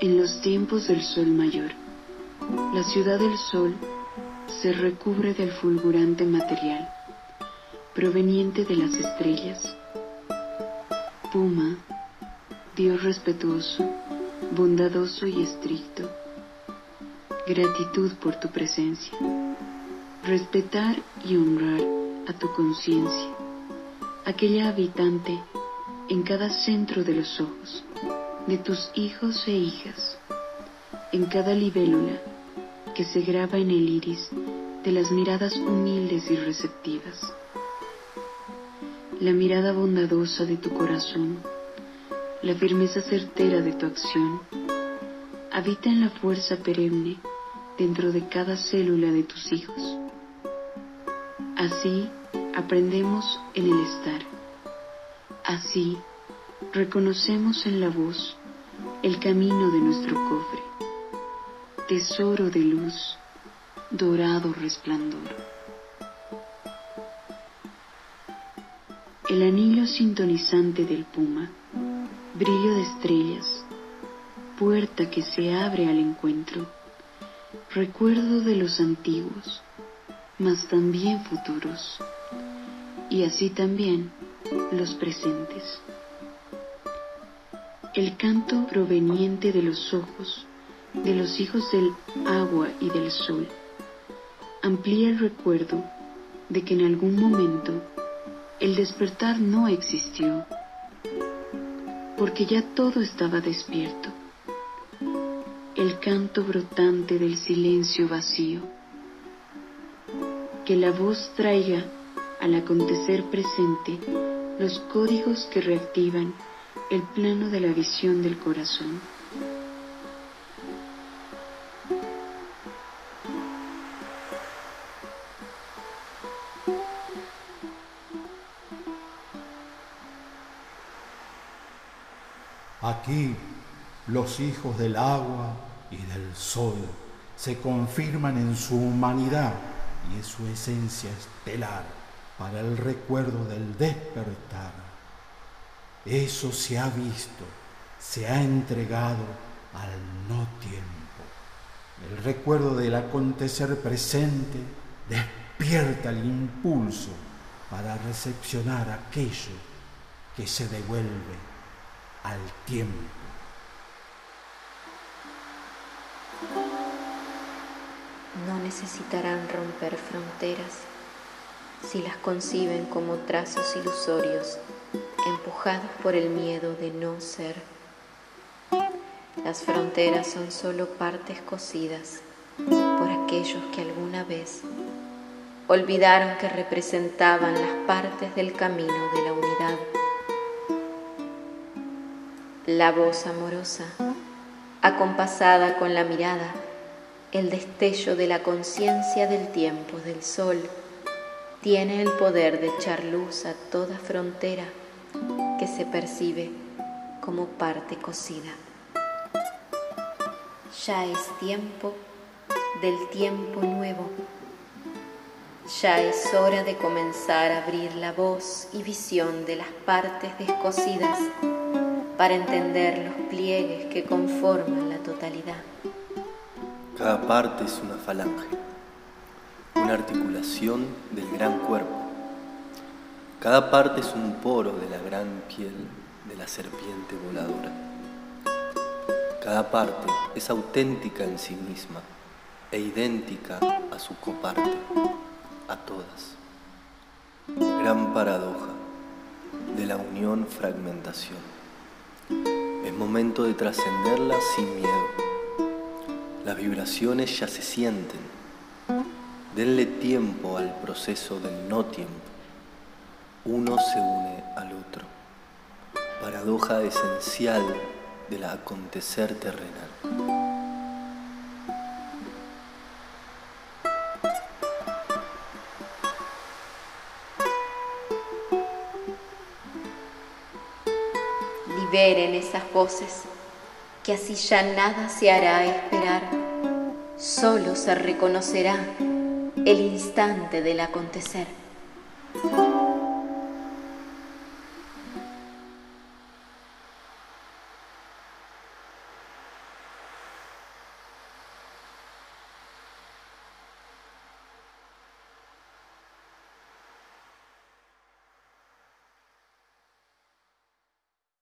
En los tiempos del sol mayor, la ciudad del sol se recubre del fulgurante material proveniente de las estrellas. Puma, Dios respetuoso, bondadoso y estricto. Gratitud por tu presencia. Respetar y honrar a tu conciencia, aquella habitante en cada centro de los ojos de tus hijos e hijas, en cada libélula que se graba en el iris de las miradas humildes y receptivas. La mirada bondadosa de tu corazón, la firmeza certera de tu acción, habita en la fuerza perenne dentro de cada célula de tus hijos. Así aprendemos en el estar. Así reconocemos en la voz el camino de nuestro cofre, tesoro de luz, dorado resplandor. El anillo sintonizante del puma, brillo de estrellas, puerta que se abre al encuentro, recuerdo de los antiguos, mas también futuros, y así también los presentes. El canto proveniente de los ojos de los hijos del agua y del sol amplía el recuerdo de que en algún momento el despertar no existió, porque ya todo estaba despierto. El canto brotante del silencio vacío, que la voz traiga al acontecer presente los códigos que reactivan el plano de la visión del corazón. Aquí los hijos del agua y del sol se confirman en su humanidad y en su esencia estelar para el recuerdo del despertar eso se ha visto, se ha entregado al no tiempo. El recuerdo del acontecer presente despierta el impulso para recepcionar aquello que se devuelve al tiempo. No necesitarán romper fronteras si las conciben como trazos ilusorios empujados por el miedo de no ser. Las fronteras son solo partes cosidas por aquellos que alguna vez olvidaron que representaban las partes del camino de la unidad. La voz amorosa, acompasada con la mirada, el destello de la conciencia del tiempo del sol, tiene el poder de echar luz a toda frontera que se percibe como parte cocida. Ya es tiempo del tiempo nuevo. Ya es hora de comenzar a abrir la voz y visión de las partes descosidas para entender los pliegues que conforman la totalidad. Cada parte es una falange, una articulación del gran cuerpo cada parte es un poro de la gran piel de la serpiente voladora. Cada parte es auténtica en sí misma e idéntica a su coparte, a todas. Gran paradoja de la unión fragmentación. Es momento de trascenderla sin miedo. Las vibraciones ya se sienten. Denle tiempo al proceso del no tiempo uno se une al otro. Paradoja esencial del acontecer terrenal. Liberen esas voces, que así ya nada se hará esperar, solo se reconocerá el instante del acontecer.